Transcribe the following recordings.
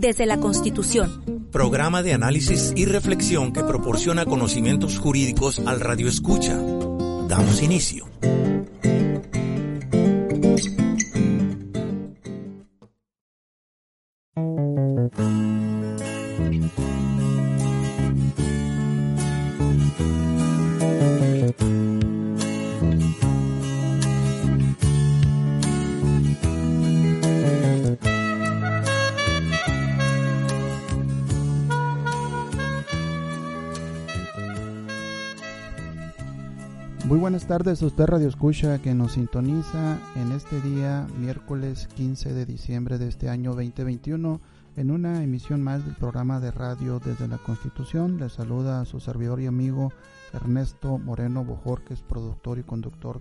Desde la Constitución. Programa de análisis y reflexión que proporciona conocimientos jurídicos al radio escucha. Damos inicio. Muy buenas tardes, usted Radio Escucha que nos sintoniza en este día, miércoles 15 de diciembre de este año 2021, en una emisión más del programa de radio desde la Constitución. Le saluda a su servidor y amigo Ernesto Moreno Bojorques, productor y conductor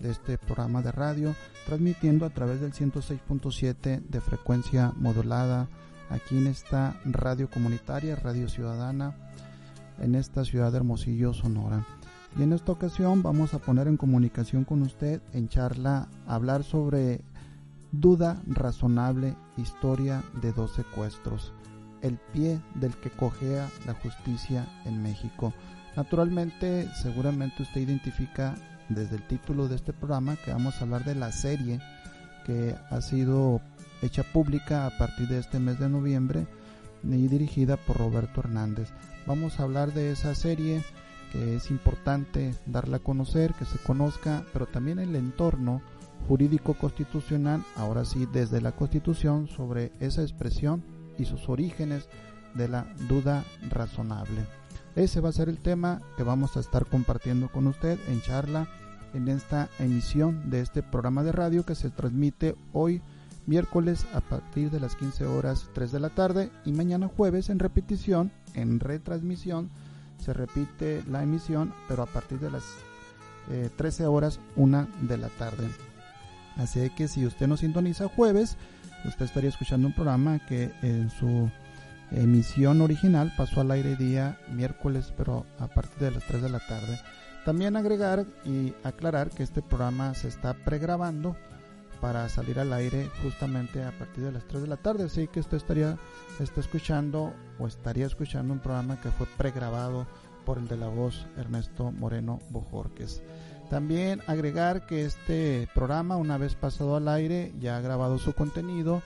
de este programa de radio, transmitiendo a través del 106.7 de frecuencia modulada aquí en esta radio comunitaria, Radio Ciudadana, en esta ciudad de Hermosillo, Sonora. Y en esta ocasión vamos a poner en comunicación con usted en charla, hablar sobre duda razonable, historia de dos secuestros, el pie del que cojea la justicia en México. Naturalmente, seguramente usted identifica desde el título de este programa que vamos a hablar de la serie que ha sido hecha pública a partir de este mes de noviembre y dirigida por Roberto Hernández. Vamos a hablar de esa serie que es importante darla a conocer, que se conozca, pero también el entorno jurídico constitucional, ahora sí desde la Constitución, sobre esa expresión y sus orígenes de la duda razonable. Ese va a ser el tema que vamos a estar compartiendo con usted en charla en esta emisión de este programa de radio que se transmite hoy miércoles a partir de las 15 horas 3 de la tarde y mañana jueves en repetición, en retransmisión se repite la emisión, pero a partir de las 13 horas, 1 de la tarde. Así que si usted nos sintoniza jueves, usted estaría escuchando un programa que en su emisión original pasó al aire día miércoles, pero a partir de las 3 de la tarde. También agregar y aclarar que este programa se está pregrabando para salir al aire justamente a partir de las 3 de la tarde, así que usted estaría está escuchando o estaría escuchando un programa que fue pregrabado por el de la voz Ernesto Moreno Bojorques. También agregar que este programa, una vez pasado al aire, ya ha grabado su contenido,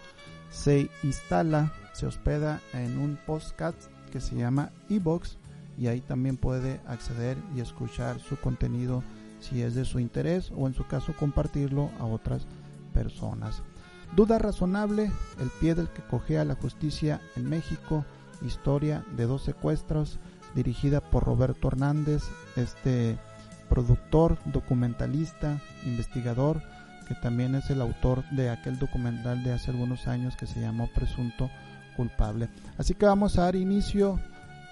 se instala, se hospeda en un podcast que se llama eBox y ahí también puede acceder y escuchar su contenido si es de su interés o en su caso compartirlo a otras personas. Duda razonable, el pie del que cogea la justicia en México, historia de dos secuestros, dirigida por Roberto Hernández, este productor, documentalista, investigador, que también es el autor de aquel documental de hace algunos años que se llamó Presunto Culpable. Así que vamos a dar inicio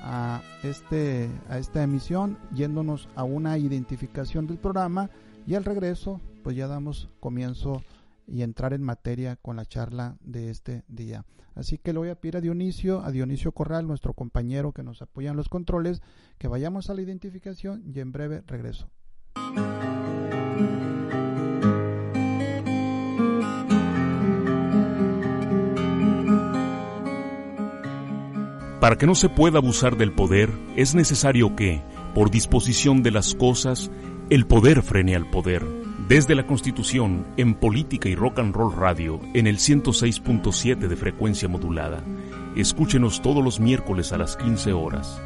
a, este, a esta emisión yéndonos a una identificación del programa y al regreso pues ya damos comienzo y entrar en materia con la charla de este día. Así que le voy a pedir a Dionisio, a Dionisio Corral, nuestro compañero que nos apoya en los controles, que vayamos a la identificación y en breve regreso. Para que no se pueda abusar del poder, es necesario que, por disposición de las cosas, el poder frene al poder desde la Constitución, en Política y Rock and Roll Radio, en el 106.7 de frecuencia modulada. Escúchenos todos los miércoles a las 15 horas.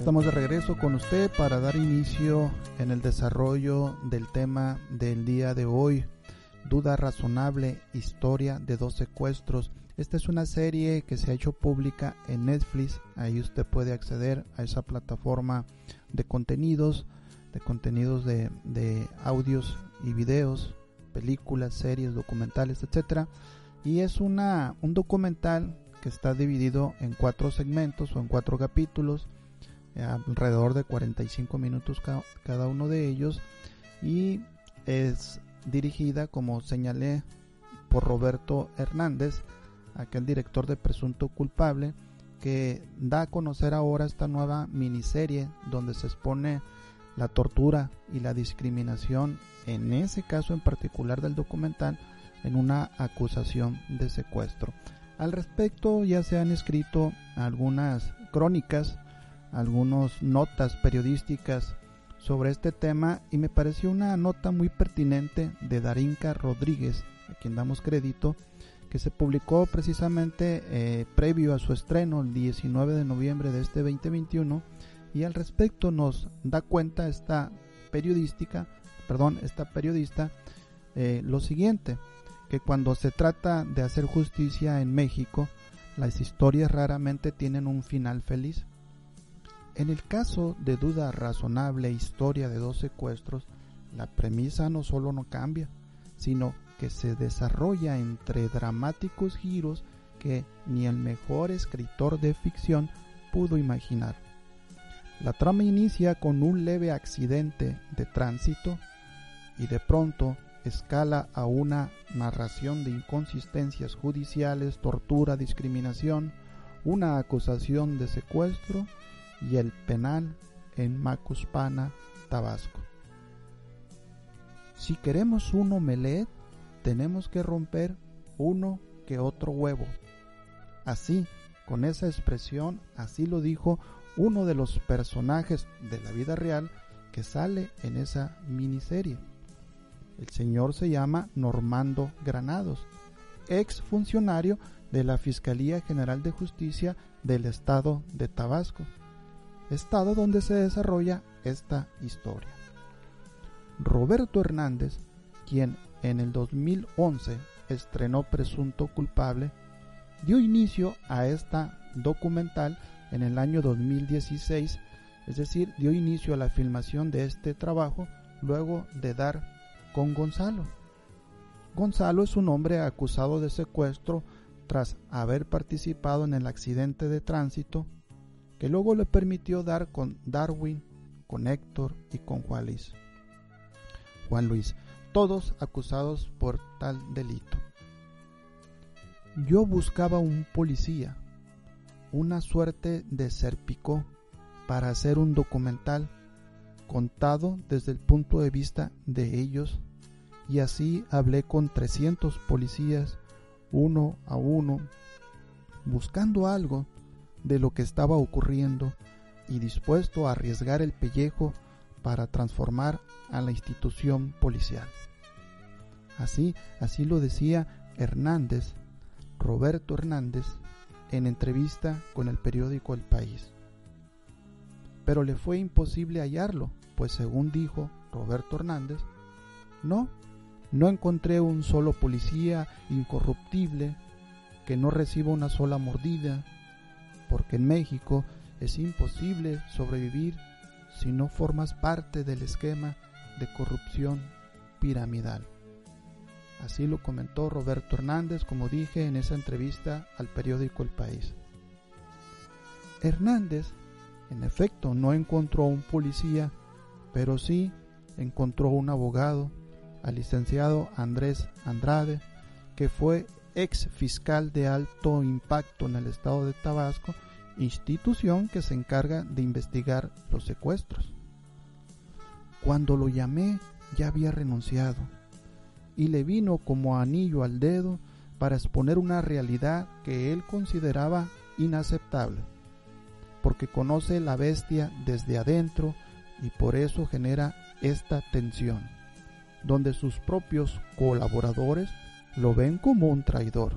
Estamos de regreso con usted para dar inicio en el desarrollo del tema del día de hoy. Duda razonable, historia de dos secuestros. Esta es una serie que se ha hecho pública en Netflix. Ahí usted puede acceder a esa plataforma de contenidos, de contenidos de, de audios y videos, películas, series, documentales, etcétera. Y es una, un documental que está dividido en cuatro segmentos o en cuatro capítulos alrededor de 45 minutos cada uno de ellos y es dirigida como señalé por Roberto Hernández aquel director de Presunto Culpable que da a conocer ahora esta nueva miniserie donde se expone la tortura y la discriminación en ese caso en particular del documental en una acusación de secuestro. Al respecto ya se han escrito algunas crónicas algunas notas periodísticas sobre este tema y me pareció una nota muy pertinente de Darinka Rodríguez, a quien damos crédito, que se publicó precisamente eh, previo a su estreno el 19 de noviembre de este 2021 y al respecto nos da cuenta esta periodística, perdón, esta periodista eh, lo siguiente, que cuando se trata de hacer justicia en México, las historias raramente tienen un final feliz en el caso de duda razonable historia de dos secuestros, la premisa no solo no cambia, sino que se desarrolla entre dramáticos giros que ni el mejor escritor de ficción pudo imaginar. La trama inicia con un leve accidente de tránsito y de pronto escala a una narración de inconsistencias judiciales, tortura, discriminación, una acusación de secuestro y el penal en Macuspana, Tabasco. Si queremos un omelet, tenemos que romper uno que otro huevo. Así, con esa expresión, así lo dijo uno de los personajes de la vida real que sale en esa miniserie. El señor se llama Normando Granados, ex funcionario de la Fiscalía General de Justicia del Estado de Tabasco estado donde se desarrolla esta historia. Roberto Hernández, quien en el 2011 estrenó Presunto Culpable, dio inicio a esta documental en el año 2016, es decir, dio inicio a la filmación de este trabajo luego de dar con Gonzalo. Gonzalo es un hombre acusado de secuestro tras haber participado en el accidente de tránsito que luego le permitió dar con Darwin, con Héctor y con Juan Luis. Juan Luis, todos acusados por tal delito. Yo buscaba un policía, una suerte de serpicó, para hacer un documental contado desde el punto de vista de ellos y así hablé con 300 policías uno a uno buscando algo de lo que estaba ocurriendo y dispuesto a arriesgar el pellejo para transformar a la institución policial. Así, así lo decía Hernández, Roberto Hernández, en entrevista con el periódico El País. Pero le fue imposible hallarlo, pues según dijo Roberto Hernández, no, no encontré un solo policía incorruptible que no reciba una sola mordida, porque en México es imposible sobrevivir si no formas parte del esquema de corrupción piramidal. Así lo comentó Roberto Hernández, como dije en esa entrevista al periódico El País. Hernández, en efecto, no encontró un policía, pero sí encontró un abogado, al licenciado Andrés Andrade, que fue ex fiscal de alto impacto en el estado de Tabasco, institución que se encarga de investigar los secuestros. Cuando lo llamé ya había renunciado y le vino como anillo al dedo para exponer una realidad que él consideraba inaceptable, porque conoce la bestia desde adentro y por eso genera esta tensión, donde sus propios colaboradores lo ven como un traidor.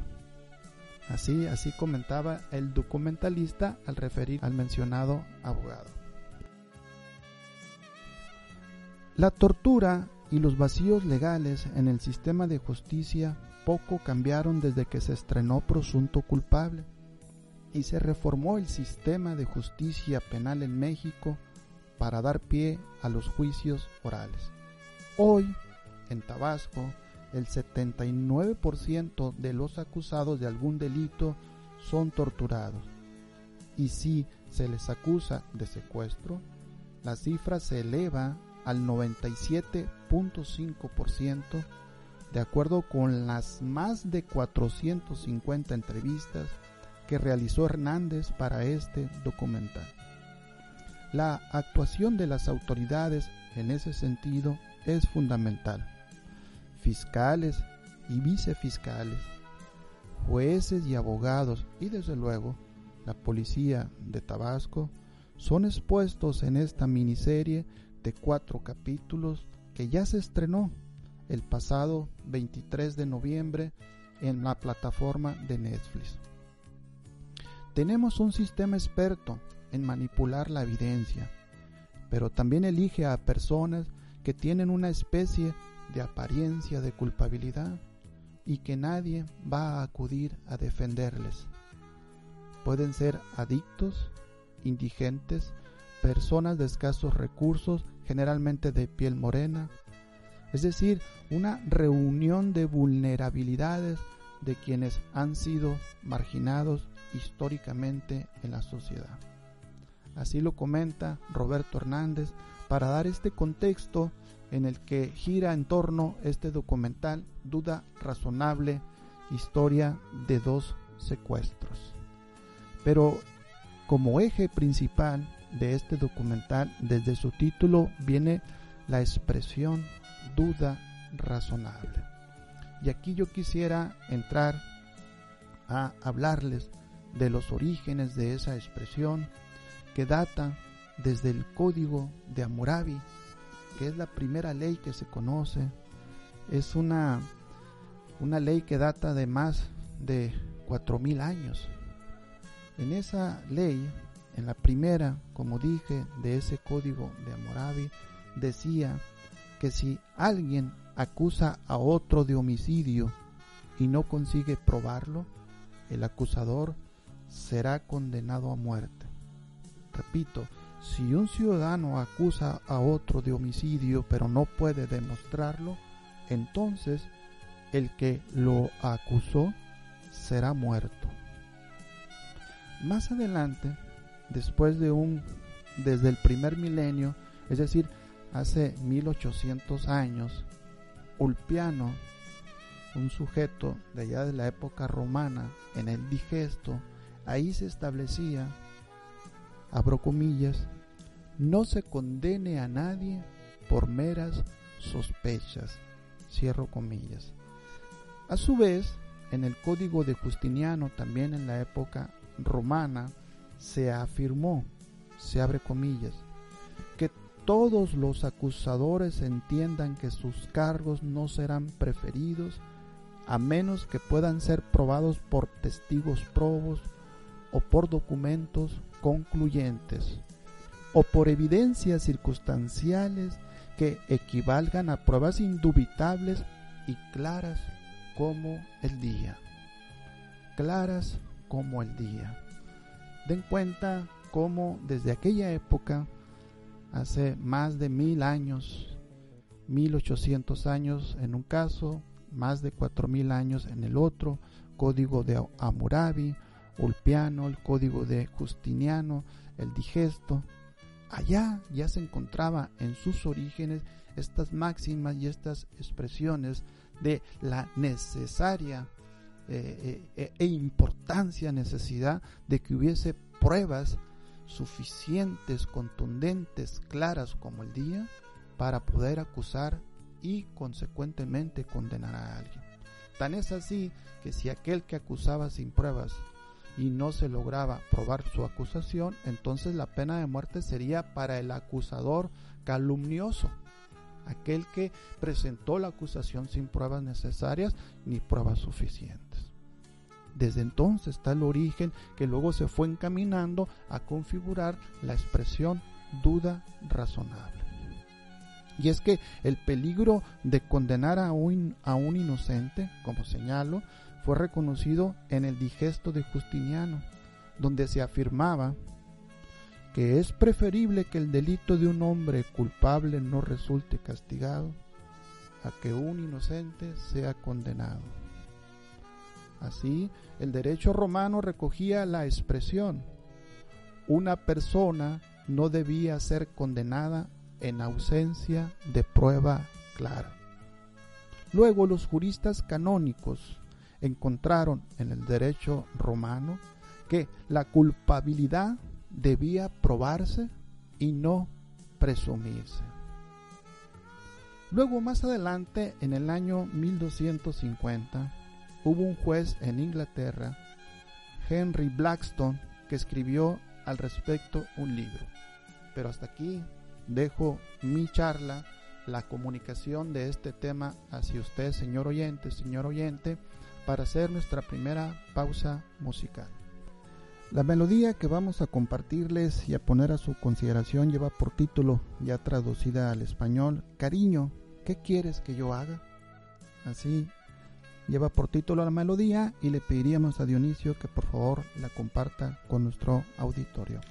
Así, así comentaba el documentalista al referir al mencionado abogado. La tortura y los vacíos legales en el sistema de justicia poco cambiaron desde que se estrenó Presunto Culpable y se reformó el sistema de justicia penal en México para dar pie a los juicios orales. Hoy, en Tabasco, el 79% de los acusados de algún delito son torturados. Y si se les acusa de secuestro, la cifra se eleva al 97.5% de acuerdo con las más de 450 entrevistas que realizó Hernández para este documental. La actuación de las autoridades en ese sentido es fundamental. Fiscales y vicefiscales, jueces y abogados y desde luego la policía de Tabasco son expuestos en esta miniserie de cuatro capítulos que ya se estrenó el pasado 23 de noviembre en la plataforma de Netflix. Tenemos un sistema experto en manipular la evidencia, pero también elige a personas que tienen una especie de apariencia de culpabilidad y que nadie va a acudir a defenderles. Pueden ser adictos, indigentes, personas de escasos recursos, generalmente de piel morena, es decir, una reunión de vulnerabilidades de quienes han sido marginados históricamente en la sociedad. Así lo comenta Roberto Hernández para dar este contexto en el que gira en torno este documental Duda Razonable, historia de dos secuestros. Pero como eje principal de este documental, desde su título viene la expresión duda razonable. Y aquí yo quisiera entrar a hablarles de los orígenes de esa expresión que data desde el Código de Hammurabi, que es la primera ley que se conoce. Es una, una ley que data de más de cuatro mil años. En esa ley, en la primera, como dije, de ese Código de Hammurabi, decía que si alguien acusa a otro de homicidio y no consigue probarlo, el acusador será condenado a muerte. Repito, si un ciudadano acusa a otro de homicidio pero no puede demostrarlo, entonces el que lo acusó será muerto. Más adelante, después de un desde el primer milenio, es decir, hace 1800 años, Ulpiano, un sujeto de allá de la época romana, en el digesto, ahí se establecía, abro comillas, no se condene a nadie por meras sospechas, cierro comillas. A su vez, en el código de Justiniano, también en la época romana, se afirmó, se abre comillas, que todos los acusadores entiendan que sus cargos no serán preferidos a menos que puedan ser probados por testigos probos o por documentos concluyentes o por evidencias circunstanciales que equivalgan a pruebas indubitables y claras como el día. Claras como el día. Den cuenta cómo desde aquella época hace más de mil años, mil ochocientos años en un caso, más de cuatro mil años en el otro, código de Amurabi, Ulpiano, el código de Justiniano, el digesto. Allá ya se encontraba en sus orígenes estas máximas y estas expresiones de la necesaria eh, eh, e importancia, necesidad de que hubiese pruebas suficientes, contundentes, claras como el día para poder acusar y consecuentemente condenar a alguien. Tan es así que si aquel que acusaba sin pruebas y no se lograba probar su acusación, entonces la pena de muerte sería para el acusador calumnioso, aquel que presentó la acusación sin pruebas necesarias ni pruebas suficientes. Desde entonces está el origen que luego se fue encaminando a configurar la expresión duda razonable. Y es que el peligro de condenar a un, a un inocente, como señalo, fue reconocido en el digesto de Justiniano, donde se afirmaba que es preferible que el delito de un hombre culpable no resulte castigado a que un inocente sea condenado. Así, el derecho romano recogía la expresión, una persona no debía ser condenada en ausencia de prueba clara. Luego los juristas canónicos encontraron en el derecho romano que la culpabilidad debía probarse y no presumirse. Luego más adelante, en el año 1250, hubo un juez en Inglaterra, Henry Blackstone, que escribió al respecto un libro. Pero hasta aquí dejo mi charla, la comunicación de este tema hacia usted, señor oyente, señor oyente, para hacer nuestra primera pausa musical. La melodía que vamos a compartirles y a poner a su consideración lleva por título, ya traducida al español, Cariño, ¿qué quieres que yo haga? Así lleva por título la melodía y le pediríamos a Dionisio que por favor la comparta con nuestro auditorio.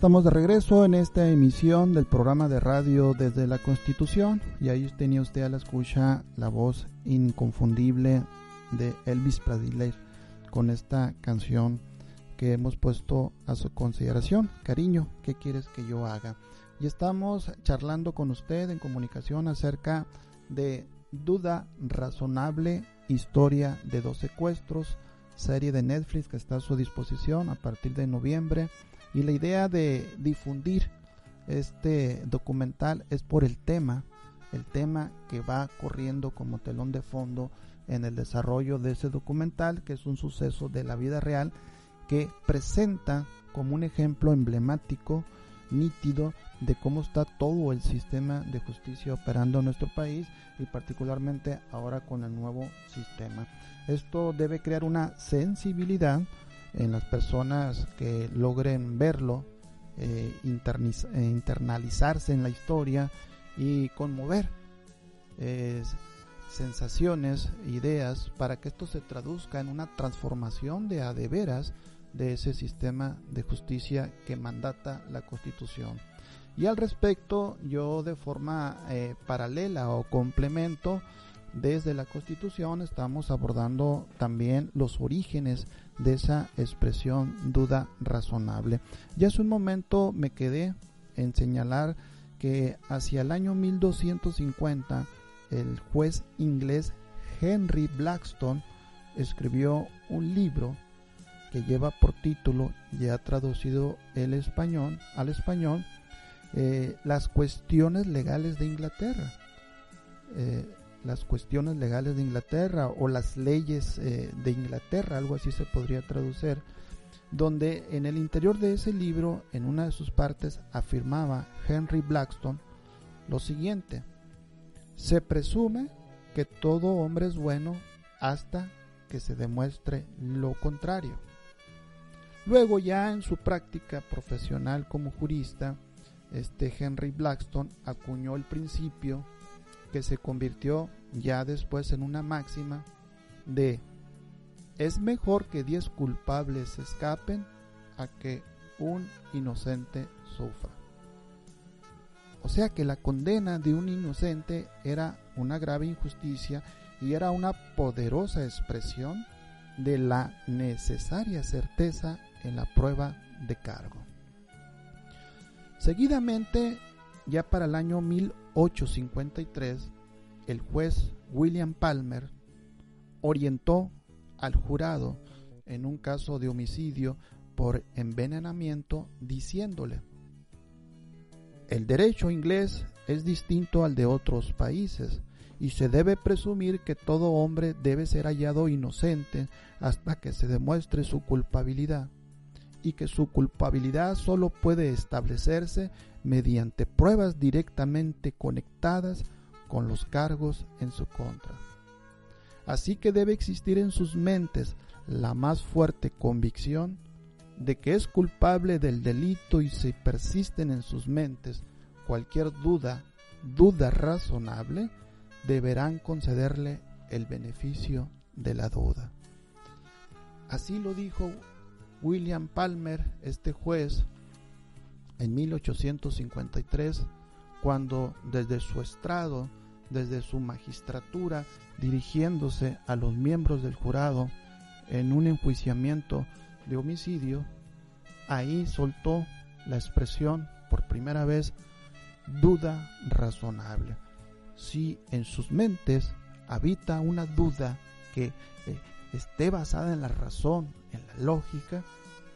Estamos de regreso en esta emisión del programa de radio desde la Constitución y ahí tenía usted a la escucha la voz inconfundible de Elvis Presley con esta canción que hemos puesto a su consideración. Cariño, ¿qué quieres que yo haga? Y estamos charlando con usted en comunicación acerca de Duda Razonable, Historia de dos secuestros, serie de Netflix que está a su disposición a partir de noviembre y la idea de difundir este documental es por el tema, el tema que va corriendo como telón de fondo en el desarrollo de ese documental, que es un suceso de la vida real que presenta como un ejemplo emblemático, nítido, de cómo está todo el sistema de justicia operando en nuestro país y particularmente ahora con el nuevo sistema. Esto debe crear una sensibilidad en las personas que logren verlo, eh, eh, internalizarse en la historia y conmover. Es sensaciones, ideas, para que esto se traduzca en una transformación de a de veras de ese sistema de justicia que mandata la Constitución. Y al respecto, yo de forma eh, paralela o complemento, desde la Constitución estamos abordando también los orígenes de esa expresión duda razonable. Ya hace un momento me quedé en señalar que hacia el año 1250 el juez inglés Henry Blackstone escribió un libro que lleva por título, ya traducido el español, al español, eh, las cuestiones legales de Inglaterra. Eh, las cuestiones legales de Inglaterra o las leyes eh, de Inglaterra, algo así se podría traducir, donde en el interior de ese libro, en una de sus partes, afirmaba Henry Blackstone lo siguiente, se presume que todo hombre es bueno hasta que se demuestre lo contrario. Luego ya en su práctica profesional como jurista, este Henry Blackstone acuñó el principio que se convirtió ya después en una máxima de es mejor que diez culpables escapen a que un inocente sufra. O sea que la condena de un inocente era una grave injusticia y era una poderosa expresión de la necesaria certeza en la prueba de cargo. Seguidamente, ya para el año 1853, el juez William Palmer orientó al jurado en un caso de homicidio por envenenamiento diciéndole, el derecho inglés es distinto al de otros países y se debe presumir que todo hombre debe ser hallado inocente hasta que se demuestre su culpabilidad y que su culpabilidad solo puede establecerse mediante pruebas directamente conectadas con los cargos en su contra. Así que debe existir en sus mentes la más fuerte convicción de que es culpable del delito y si persisten en sus mentes cualquier duda, duda razonable, deberán concederle el beneficio de la duda. Así lo dijo William Palmer, este juez, en 1853, cuando desde su estrado, desde su magistratura, dirigiéndose a los miembros del jurado en un enjuiciamiento de homicidio, ahí soltó la expresión por primera vez duda razonable. Si en sus mentes habita una duda que eh, esté basada en la razón, en la lógica,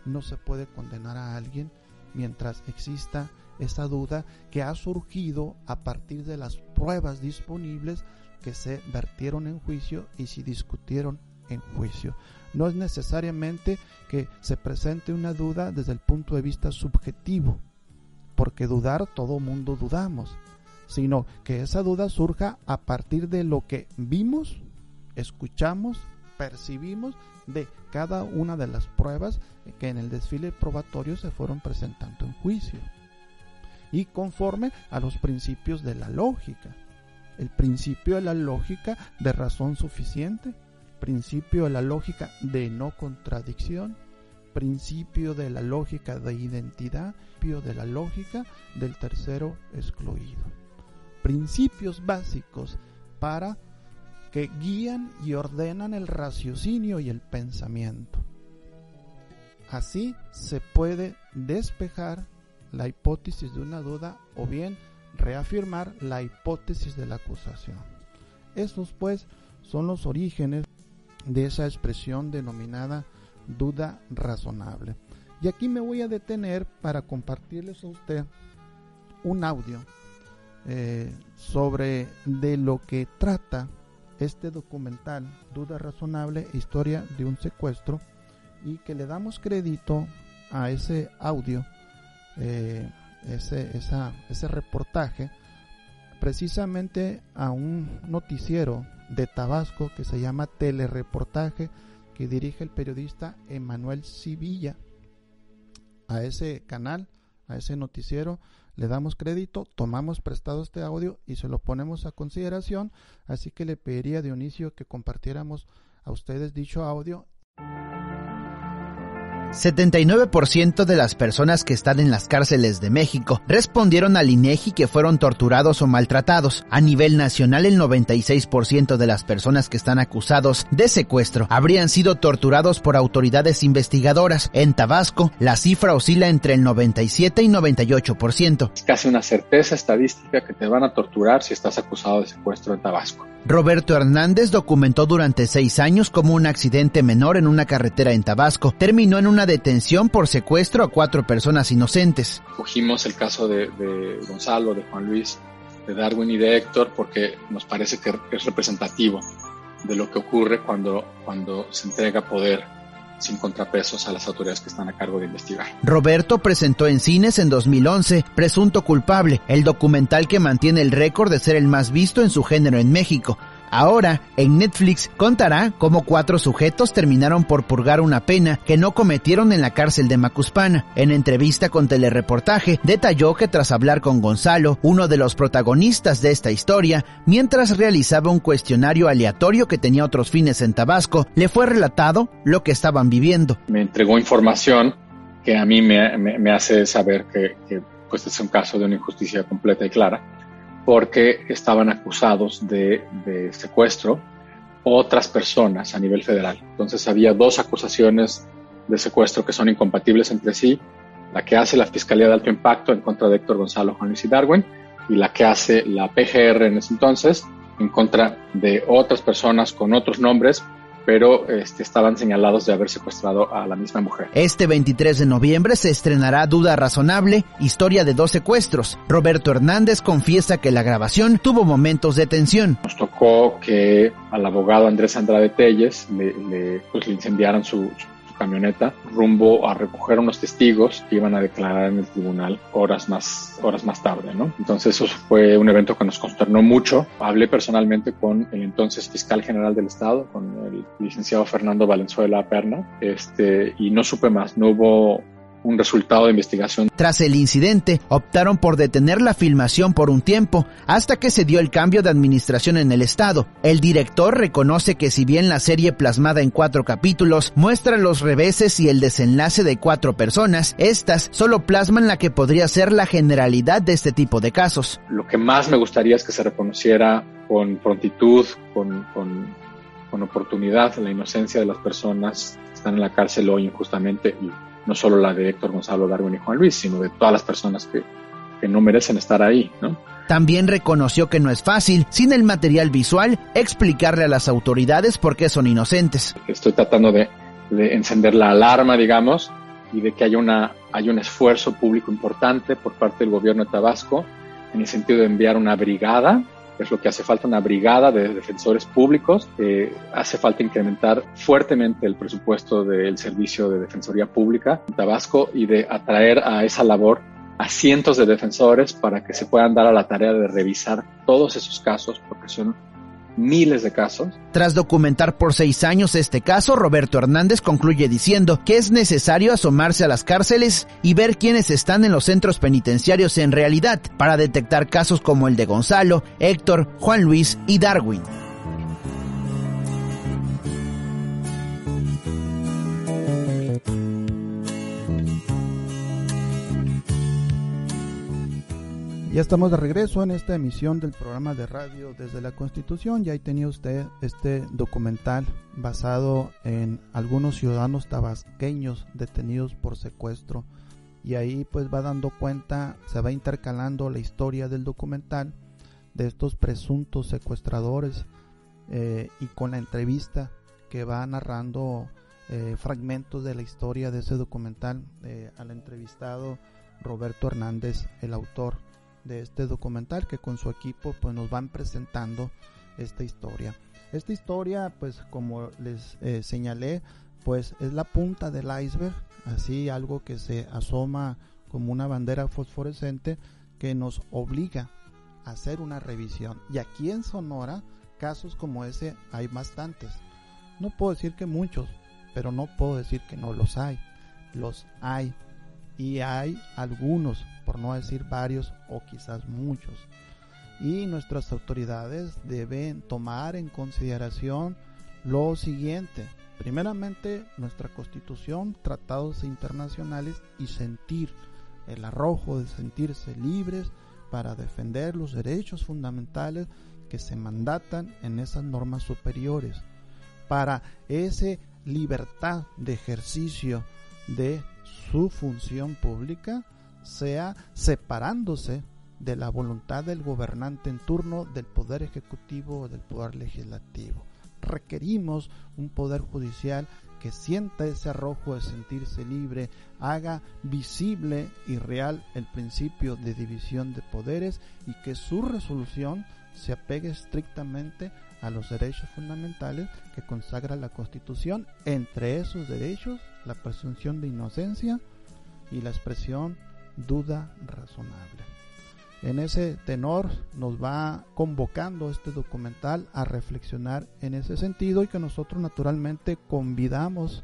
no se puede condenar a alguien mientras exista esa duda que ha surgido a partir de las pruebas disponibles que se vertieron en juicio y se discutieron en juicio. No es necesariamente que se presente una duda desde el punto de vista subjetivo, porque dudar todo mundo dudamos, sino que esa duda surja a partir de lo que vimos, escuchamos, percibimos de cada una de las pruebas que en el desfile probatorio se fueron presentando en juicio. Y conforme a los principios de la lógica. El principio de la lógica de razón suficiente, principio de la lógica de no contradicción, principio de la lógica de identidad, principio de la lógica del tercero excluido. Principios básicos para que guían y ordenan el raciocinio y el pensamiento. Así se puede despejar la hipótesis de una duda o bien reafirmar la hipótesis de la acusación. Estos pues son los orígenes de esa expresión denominada duda razonable. Y aquí me voy a detener para compartirles a usted un audio eh, sobre de lo que trata este documental, Duda Razonable, Historia de un Secuestro, y que le damos crédito a ese audio, eh, ese, ese reportaje, precisamente a un noticiero de Tabasco que se llama Telereportaje, que dirige el periodista Emanuel Civilla. A ese canal, a ese noticiero, le damos crédito, tomamos prestado este audio y se lo ponemos a consideración, así que le pediría a Dionisio que compartiéramos a ustedes dicho audio 79% de las personas que están en las cárceles de México respondieron al INEGI que fueron torturados o maltratados. A nivel nacional, el 96% de las personas que están acusados de secuestro habrían sido torturados por autoridades investigadoras. En Tabasco, la cifra oscila entre el 97 y 98%. Es casi una certeza estadística que te van a torturar si estás acusado de secuestro en Tabasco. Roberto Hernández documentó durante seis años como un accidente menor en una carretera en Tabasco terminó en una detención por secuestro a cuatro personas inocentes. Cogimos el caso de, de Gonzalo, de Juan Luis, de Darwin y de Héctor porque nos parece que es representativo de lo que ocurre cuando, cuando se entrega poder sin contrapesos a las autoridades que están a cargo de investigar. Roberto presentó en cines en 2011 Presunto Culpable, el documental que mantiene el récord de ser el más visto en su género en México. Ahora, en Netflix contará cómo cuatro sujetos terminaron por purgar una pena que no cometieron en la cárcel de Macuspana. En entrevista con Telereportaje, detalló que tras hablar con Gonzalo, uno de los protagonistas de esta historia, mientras realizaba un cuestionario aleatorio que tenía otros fines en Tabasco, le fue relatado lo que estaban viviendo. Me entregó información que a mí me, hace saber que, que pues es un caso de una injusticia completa y clara porque estaban acusados de, secuestro otras personas a nivel federal. Entonces había dos acusaciones de secuestro que son incompatibles entre sí, la que hace la Fiscalía de Alto Impacto en contra de Héctor Gonzalo, Juan Luis y Darwin, y la que hace la PGR en ese entonces en contra de otras personas con otros nombres, pero este, estaban señalados de haber secuestrado a la misma mujer. Este 23 de noviembre se estrenará Duda Razonable, historia de dos secuestros. Roberto Hernández confiesa que la grabación tuvo momentos de tensión. Nos tocó que al abogado Andrés Andrade Telles le, le, pues, le incendiaran su, camioneta rumbo a recoger unos testigos que iban a declarar en el tribunal horas más, horas más tarde, ¿no? Entonces eso fue un evento que nos consternó mucho. Hablé personalmente con el entonces fiscal general del estado, con el licenciado Fernando Valenzuela Perna, este, y no supe más, no hubo un resultado de investigación. Tras el incidente, optaron por detener la filmación por un tiempo, hasta que se dio el cambio de administración en el Estado. El director reconoce que si bien la serie plasmada en cuatro capítulos muestra los reveses y el desenlace de cuatro personas, estas solo plasman la que podría ser la generalidad de este tipo de casos. Lo que más me gustaría es que se reconociera con prontitud, con, con, con oportunidad la inocencia de las personas que están en la cárcel hoy injustamente y no solo la de Héctor Gonzalo, Darwin y Juan Luis, sino de todas las personas que, que no merecen estar ahí, ¿no? También reconoció que no es fácil, sin el material visual, explicarle a las autoridades por qué son inocentes. Estoy tratando de, de encender la alarma, digamos, y de que haya, una, hay un esfuerzo público importante por parte del gobierno de Tabasco en el sentido de enviar una brigada es lo que hace falta una brigada de defensores públicos, eh, hace falta incrementar fuertemente el presupuesto del servicio de defensoría pública en Tabasco y de atraer a esa labor a cientos de defensores para que se puedan dar a la tarea de revisar todos esos casos, porque son miles de casos. Tras documentar por seis años este caso, Roberto Hernández concluye diciendo que es necesario asomarse a las cárceles y ver quiénes están en los centros penitenciarios en realidad para detectar casos como el de Gonzalo, Héctor, Juan Luis y Darwin. Ya estamos de regreso en esta emisión del programa de radio desde la Constitución. Ya ahí tenía usted este documental basado en algunos ciudadanos tabasqueños detenidos por secuestro. Y ahí pues va dando cuenta, se va intercalando la historia del documental de estos presuntos secuestradores eh, y con la entrevista que va narrando eh, fragmentos de la historia de ese documental eh, al entrevistado Roberto Hernández, el autor de este documental que con su equipo pues nos van presentando esta historia. Esta historia pues como les eh, señalé pues es la punta del iceberg, así algo que se asoma como una bandera fosforescente que nos obliga a hacer una revisión. Y aquí en Sonora casos como ese hay bastantes. No puedo decir que muchos, pero no puedo decir que no los hay. Los hay. Y hay algunos por no decir varios o quizás muchos. Y nuestras autoridades deben tomar en consideración lo siguiente. Primeramente, nuestra constitución, tratados internacionales y sentir el arrojo de sentirse libres para defender los derechos fundamentales que se mandatan en esas normas superiores, para esa libertad de ejercicio de su función pública, sea separándose de la voluntad del gobernante en turno del poder ejecutivo o del poder legislativo. Requerimos un poder judicial que sienta ese arrojo de sentirse libre, haga visible y real el principio de división de poderes y que su resolución se apegue estrictamente a los derechos fundamentales que consagra la Constitución, entre esos derechos la presunción de inocencia y la expresión duda razonable. En ese tenor nos va convocando este documental a reflexionar en ese sentido y que nosotros naturalmente convidamos,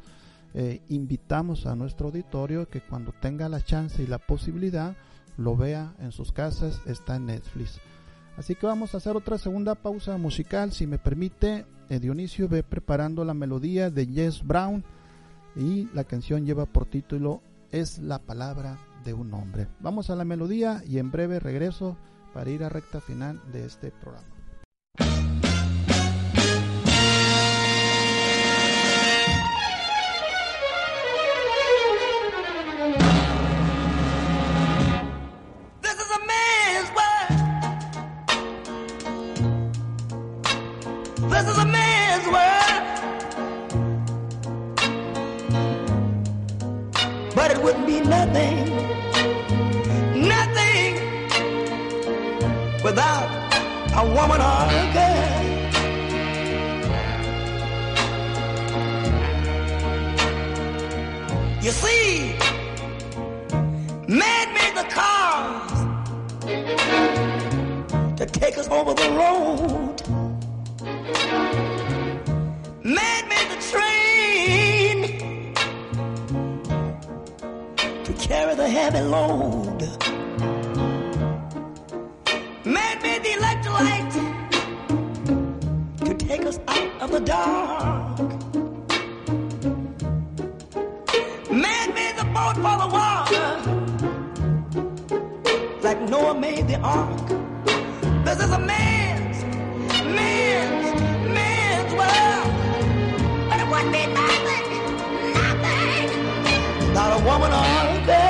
eh, invitamos a nuestro auditorio que cuando tenga la chance y la posibilidad lo vea en sus casas, está en Netflix. Así que vamos a hacer otra segunda pausa musical, si me permite. Eh, Dionisio ve preparando la melodía de Jess Brown y la canción lleva por título Es la palabra de un hombre. Vamos a la melodía y en breve regreso para ir a recta final de este programa. This without a woman or a girl. You see, man made the cars to take us over the road. Man made the train to carry the heavy load. Of the dark. Man made the boat for the water like Noah made the ark. This is a man's, man's, man's world. But it wouldn't be nothing, nothing without a woman or a girl.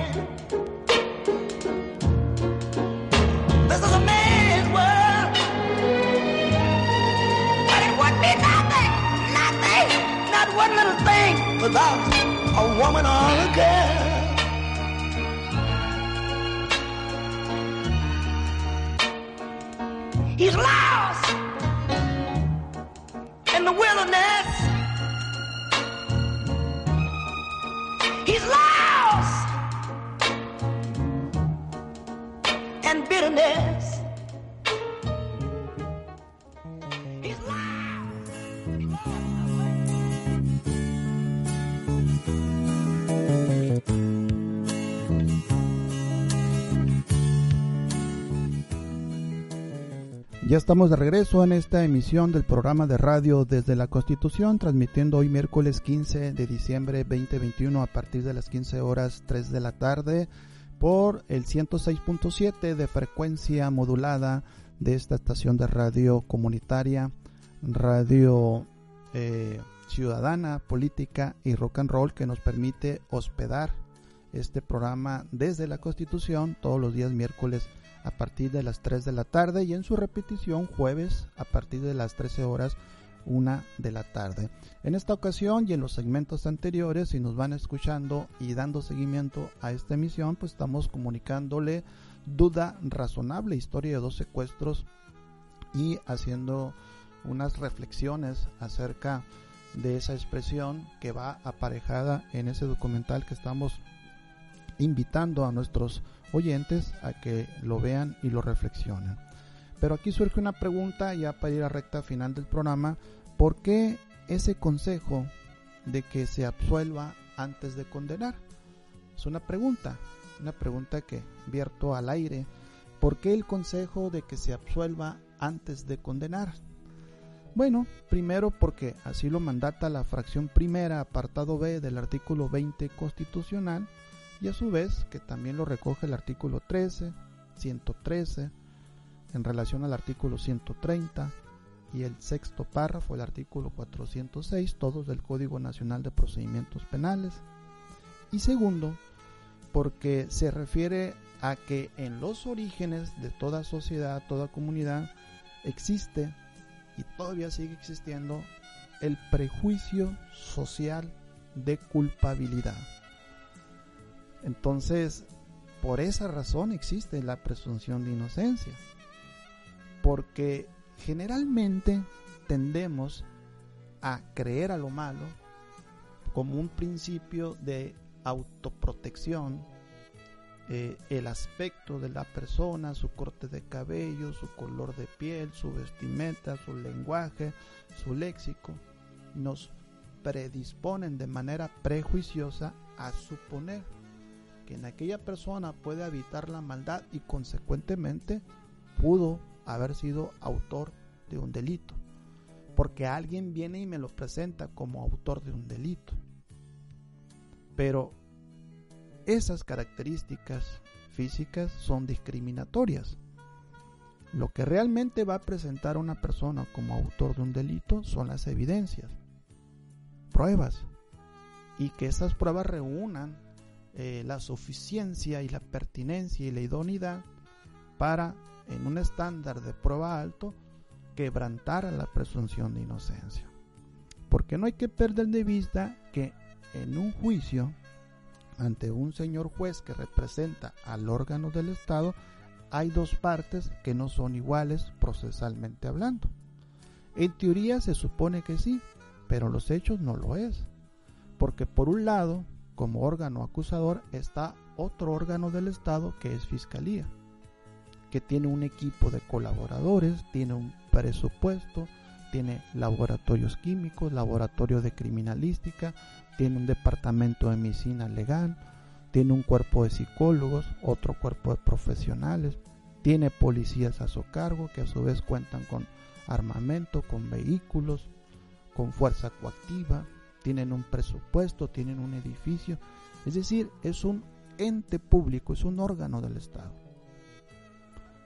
Without a woman or a girl. He's lost Ya estamos de regreso en esta emisión del programa de radio desde la Constitución, transmitiendo hoy miércoles 15 de diciembre 2021 a partir de las 15 horas 3 de la tarde por el 106.7 de frecuencia modulada de esta estación de radio comunitaria, radio eh, ciudadana, política y rock and roll que nos permite hospedar este programa desde la Constitución todos los días miércoles a partir de las 3 de la tarde y en su repetición jueves a partir de las 13 horas una de la tarde. En esta ocasión y en los segmentos anteriores, si nos van escuchando y dando seguimiento a esta emisión, pues estamos comunicándole duda razonable, historia de dos secuestros y haciendo unas reflexiones acerca de esa expresión que va aparejada en ese documental que estamos invitando a nuestros oyentes a que lo vean y lo reflexionen. Pero aquí surge una pregunta ya para ir a recta final del programa, ¿por qué ese consejo de que se absuelva antes de condenar? Es una pregunta, una pregunta que vierto al aire. ¿Por qué el consejo de que se absuelva antes de condenar? Bueno, primero porque así lo mandata la fracción primera, apartado B del artículo 20 constitucional, y a su vez que también lo recoge el artículo 13, 113, en relación al artículo 130 y el sexto párrafo, el artículo 406, todos del Código Nacional de Procedimientos Penales. Y segundo, porque se refiere a que en los orígenes de toda sociedad, toda comunidad, existe y todavía sigue existiendo el prejuicio social de culpabilidad. Entonces, por esa razón existe la presunción de inocencia. Porque generalmente tendemos a creer a lo malo como un principio de autoprotección, eh, el aspecto de la persona, su corte de cabello, su color de piel, su vestimenta, su lenguaje, su léxico, nos predisponen de manera prejuiciosa a suponer en aquella persona puede habitar la maldad y consecuentemente pudo haber sido autor de un delito. Porque alguien viene y me lo presenta como autor de un delito. Pero esas características físicas son discriminatorias. Lo que realmente va a presentar una persona como autor de un delito son las evidencias, pruebas, y que esas pruebas reúnan eh, la suficiencia y la pertinencia y la idoneidad para, en un estándar de prueba alto, quebrantar la presunción de inocencia. Porque no hay que perder de vista que en un juicio ante un señor juez que representa al órgano del Estado, hay dos partes que no son iguales procesalmente hablando. En teoría se supone que sí, pero los hechos no lo es. Porque por un lado, como órgano acusador, está otro órgano del Estado que es Fiscalía, que tiene un equipo de colaboradores, tiene un presupuesto, tiene laboratorios químicos, laboratorio de criminalística, tiene un departamento de medicina legal, tiene un cuerpo de psicólogos, otro cuerpo de profesionales, tiene policías a su cargo que a su vez cuentan con armamento, con vehículos, con fuerza coactiva, tienen un presupuesto, tienen un edificio, es decir, es un ente público, es un órgano del Estado.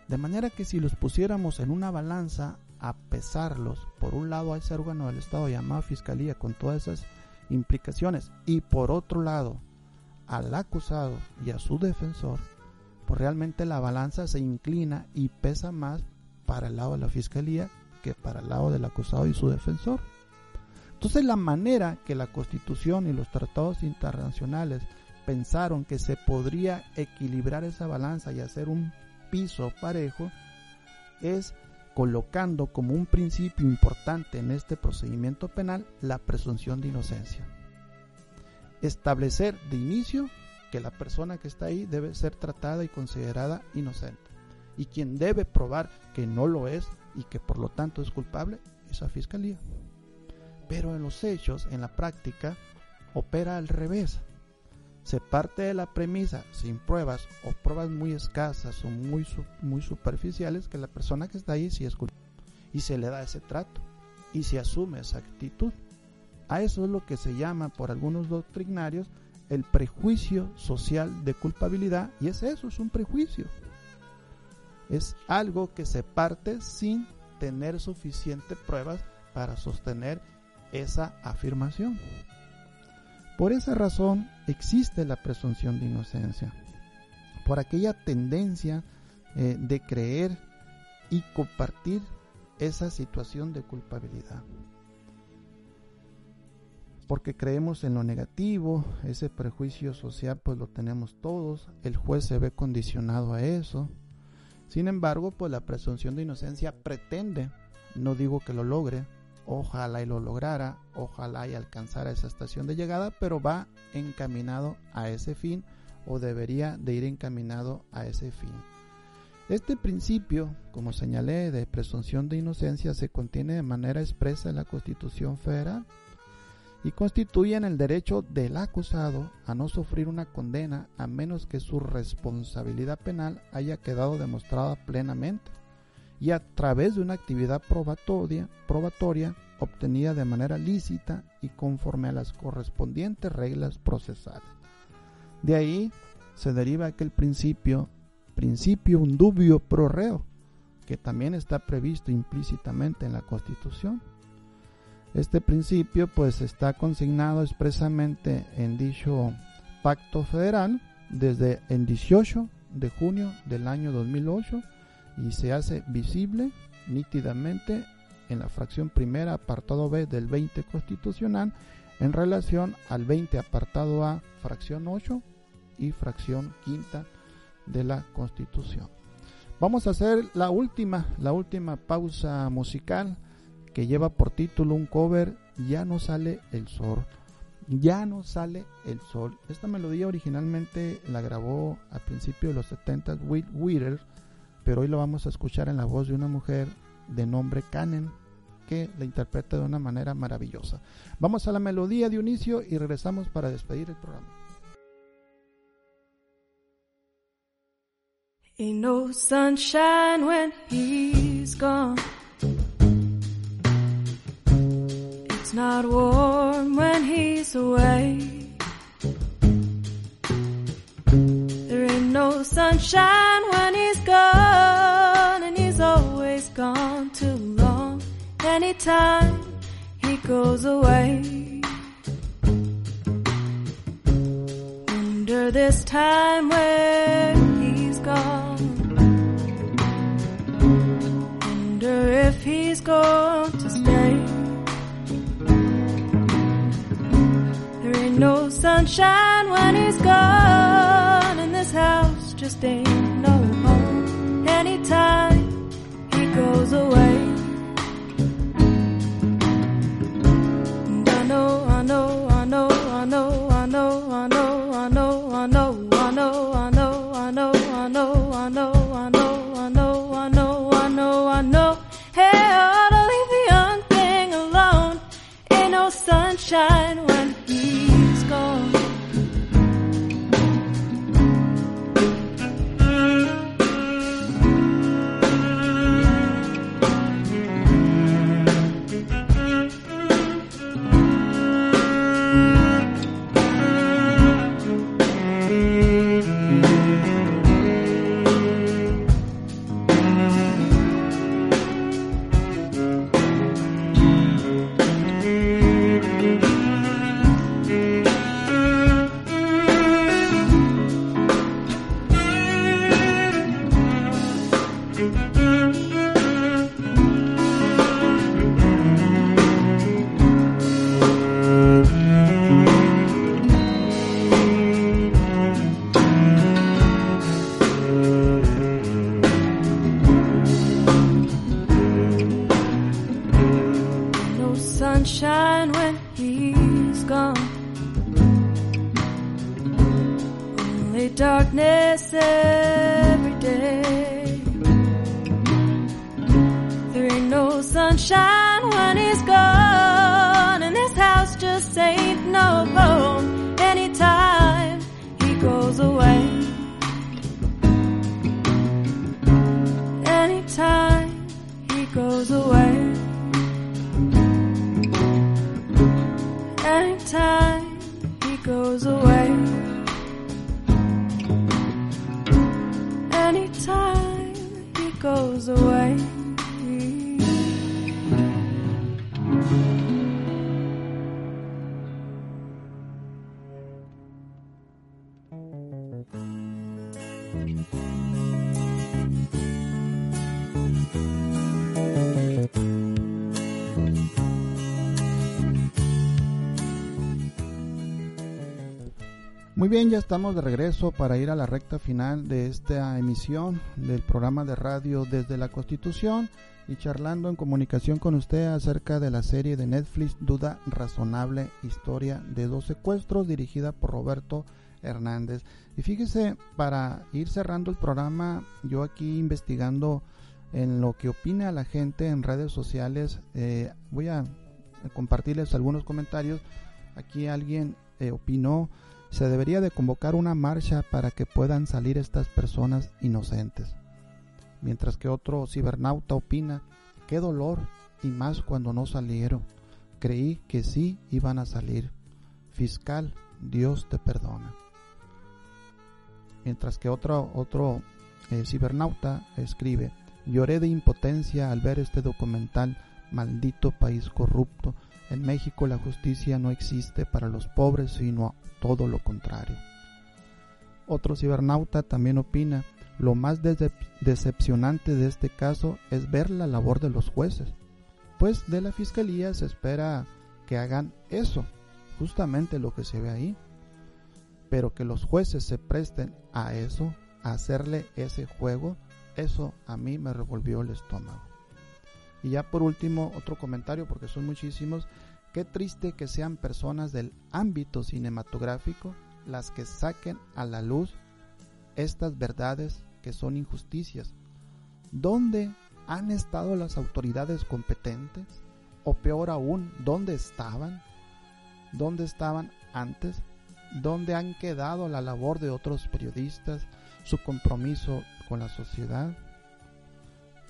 De manera que si los pusiéramos en una balanza a pesarlos, por un lado a ese órgano del Estado llamado Fiscalía con todas esas implicaciones y por otro lado al acusado y a su defensor, pues realmente la balanza se inclina y pesa más para el lado de la Fiscalía que para el lado del acusado y su defensor. Entonces la manera que la Constitución y los tratados internacionales pensaron que se podría equilibrar esa balanza y hacer un piso parejo es colocando como un principio importante en este procedimiento penal la presunción de inocencia. Establecer de inicio que la persona que está ahí debe ser tratada y considerada inocente. Y quien debe probar que no lo es y que por lo tanto es culpable es la fiscalía. Pero en los hechos, en la práctica, opera al revés se parte de la premisa sin pruebas o pruebas muy escasas o muy, muy superficiales que la persona que está ahí sí es culpable y se le da ese trato y se asume esa actitud. A eso es lo que se llama por algunos doctrinarios el prejuicio social de culpabilidad y es eso, es un prejuicio. Es algo que se parte sin tener suficientes pruebas para sostener esa afirmación. Por esa razón existe la presunción de inocencia, por aquella tendencia eh, de creer y compartir esa situación de culpabilidad. Porque creemos en lo negativo, ese prejuicio social pues lo tenemos todos, el juez se ve condicionado a eso. Sin embargo, pues la presunción de inocencia pretende, no digo que lo logre, ojalá y lo lograra, ojalá y alcanzara esa estación de llegada, pero va encaminado a ese fin o debería de ir encaminado a ese fin. Este principio, como señalé, de presunción de inocencia se contiene de manera expresa en la Constitución Federal y constituyen el derecho del acusado a no sufrir una condena a menos que su responsabilidad penal haya quedado demostrada plenamente y a través de una actividad probatoria, obtenida de manera lícita y conforme a las correspondientes reglas procesales. De ahí se deriva aquel principio principio un dubio pro reo, que también está previsto implícitamente en la Constitución. Este principio pues está consignado expresamente en dicho pacto federal desde el 18 de junio del año 2008 y se hace visible nítidamente en la fracción primera apartado B del 20 constitucional en relación al 20 apartado A fracción 8 y fracción quinta de la Constitución. Vamos a hacer la última, la última pausa musical que lleva por título un cover Ya no sale el sol. Ya no sale el sol. Esta melodía originalmente la grabó a principios de los 70 Will Wheater, pero hoy lo vamos a escuchar en la voz de una mujer de nombre Canen que la interpreta de una manera maravillosa. Vamos a la melodía de inicio y regresamos para despedir el programa. Sunshine warm. There ain't no sunshine Anytime he goes away. Wonder this time where he's gone. Wonder if he's going to stay. There ain't no sunshine when he's gone, and this house just ain't no home. Anytime he goes away. Muy bien, ya estamos de regreso para ir a la recta final de esta emisión del programa de radio desde la Constitución y charlando en comunicación con usted acerca de la serie de Netflix Duda Razonable, historia de dos secuestros dirigida por Roberto Hernández. Y fíjese, para ir cerrando el programa, yo aquí investigando en lo que opina la gente en redes sociales, eh, voy a compartirles algunos comentarios. Aquí alguien eh, opinó, se debería de convocar una marcha para que puedan salir estas personas inocentes. Mientras que otro cibernauta opina, qué dolor y más cuando no salieron. Creí que sí iban a salir. Fiscal, Dios te perdona. Mientras que otro, otro eh, cibernauta escribe, lloré de impotencia al ver este documental, maldito país corrupto. En México la justicia no existe para los pobres, sino todo lo contrario. Otro cibernauta también opina, lo más decep decepcionante de este caso es ver la labor de los jueces, pues de la fiscalía se espera que hagan eso, justamente lo que se ve ahí, pero que los jueces se presten a eso, a hacerle ese juego, eso a mí me revolvió el estómago. Y ya por último, otro comentario, porque son muchísimos, qué triste que sean personas del ámbito cinematográfico las que saquen a la luz estas verdades que son injusticias. ¿Dónde han estado las autoridades competentes? O peor aún, ¿dónde estaban? ¿Dónde estaban antes? ¿Dónde han quedado la labor de otros periodistas, su compromiso con la sociedad?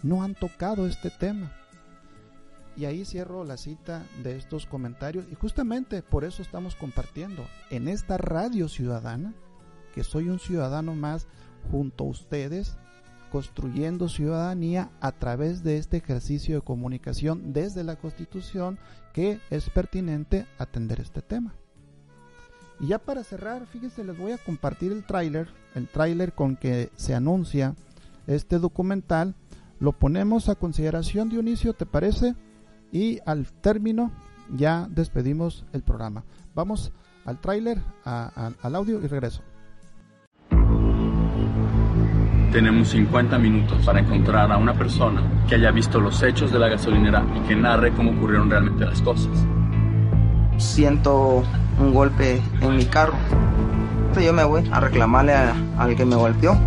No han tocado este tema. Y ahí cierro la cita de estos comentarios y justamente por eso estamos compartiendo en esta radio ciudadana, que soy un ciudadano más junto a ustedes, construyendo ciudadanía a través de este ejercicio de comunicación desde la Constitución que es pertinente atender este tema. Y ya para cerrar, fíjense, les voy a compartir el tráiler, el tráiler con que se anuncia este documental. Lo ponemos a consideración, Dionisio, ¿te parece? Y al término ya despedimos el programa. Vamos al tráiler, al audio y regreso. Tenemos 50 minutos para encontrar a una persona que haya visto los hechos de la gasolinera y que narre cómo ocurrieron realmente las cosas. Siento un golpe en mi carro. Yo me voy a reclamarle a- al que me golpeó.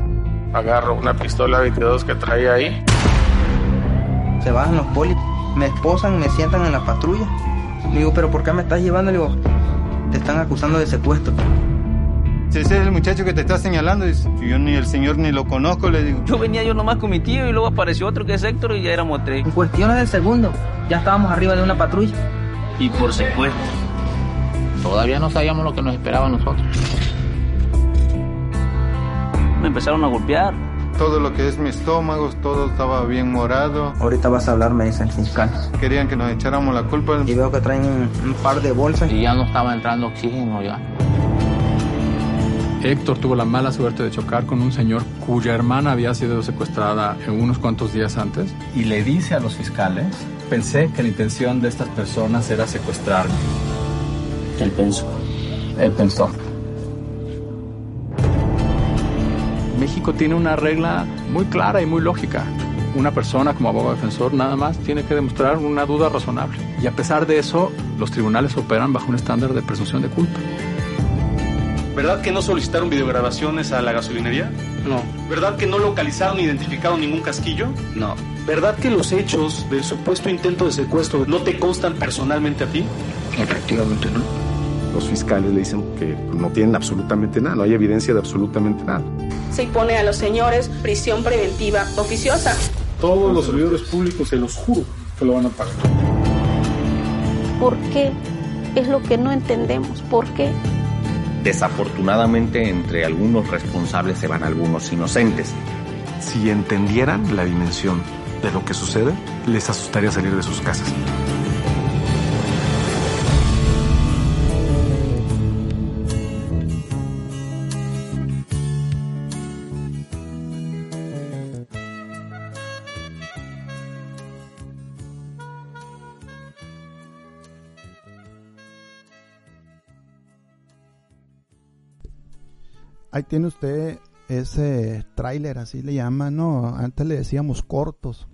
Agarro una pistola 22 que traía ahí. Se bajan los polis, me esposan, me sientan en la patrulla. Le digo, pero ¿por qué me estás llevando? Le digo, te están acusando de secuestro. Si ese es el muchacho que te está señalando, dice, yo ni el señor ni lo conozco, le digo. Yo venía yo nomás con mi tío y luego apareció otro que es Héctor y ya éramos tres. En cuestiones de segundo, ya estábamos arriba de una patrulla. Y por secuestro. Todavía no sabíamos lo que nos esperaba a nosotros. Me empezaron a golpear. Todo lo que es mi estómago, todo estaba bien morado. Ahorita vas a hablar, me dice el fiscal. Querían que nos echáramos la culpa. Y veo que traen un, un par de bolsas. Y ya no estaba entrando oxígeno ya. Héctor tuvo la mala suerte de chocar con un señor cuya hermana había sido secuestrada en unos cuantos días antes. Y le dice a los fiscales, pensé que la intención de estas personas era secuestrarme. Él pensó. Él pensó. México tiene una regla muy clara y muy lógica. Una persona como abogado defensor nada más tiene que demostrar una duda razonable. Y a pesar de eso, los tribunales operan bajo un estándar de presunción de culpa. ¿Verdad que no solicitaron videograbaciones a la gasolinería? No. ¿Verdad que no localizaron ni identificaron ningún casquillo? No. ¿Verdad que los hechos del supuesto intento de secuestro no te constan personalmente a ti? Efectivamente, no. Los fiscales le dicen que no tienen absolutamente nada, no hay evidencia de absolutamente nada. Se impone a los señores prisión preventiva oficiosa. Todos los servidores públicos, se los juro, que lo van a pagar. ¿Por qué? Es lo que no entendemos. ¿Por qué? Desafortunadamente, entre algunos responsables se van algunos inocentes. Si entendieran la dimensión de lo que sucede, les asustaría salir de sus casas. Ahí tiene usted ese tráiler, así le llaman, ¿no? Antes le decíamos cortos,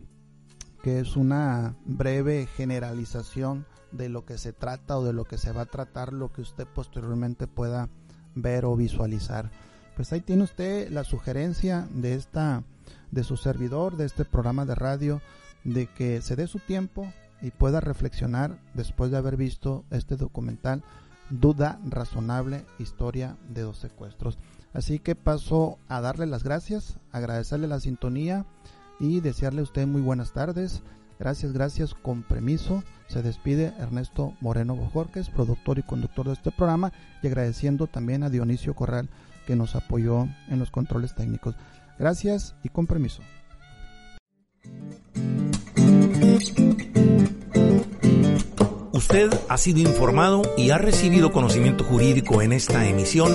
que es una breve generalización de lo que se trata o de lo que se va a tratar, lo que usted posteriormente pueda ver o visualizar. Pues ahí tiene usted la sugerencia de esta de su servidor, de este programa de radio, de que se dé su tiempo y pueda reflexionar después de haber visto este documental Duda Razonable, Historia de dos secuestros. Así que paso a darle las gracias, agradecerle la sintonía y desearle a usted muy buenas tardes. Gracias, gracias, con permiso. Se despide Ernesto Moreno Bojorques, productor y conductor de este programa, y agradeciendo también a Dionisio Corral que nos apoyó en los controles técnicos. Gracias y con permiso. Usted ha sido informado y ha recibido conocimiento jurídico en esta emisión.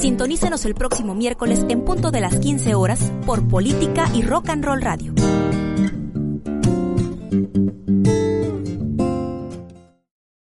Sintonícenos el próximo miércoles en punto de las 15 horas por Política y Rock and Roll Radio.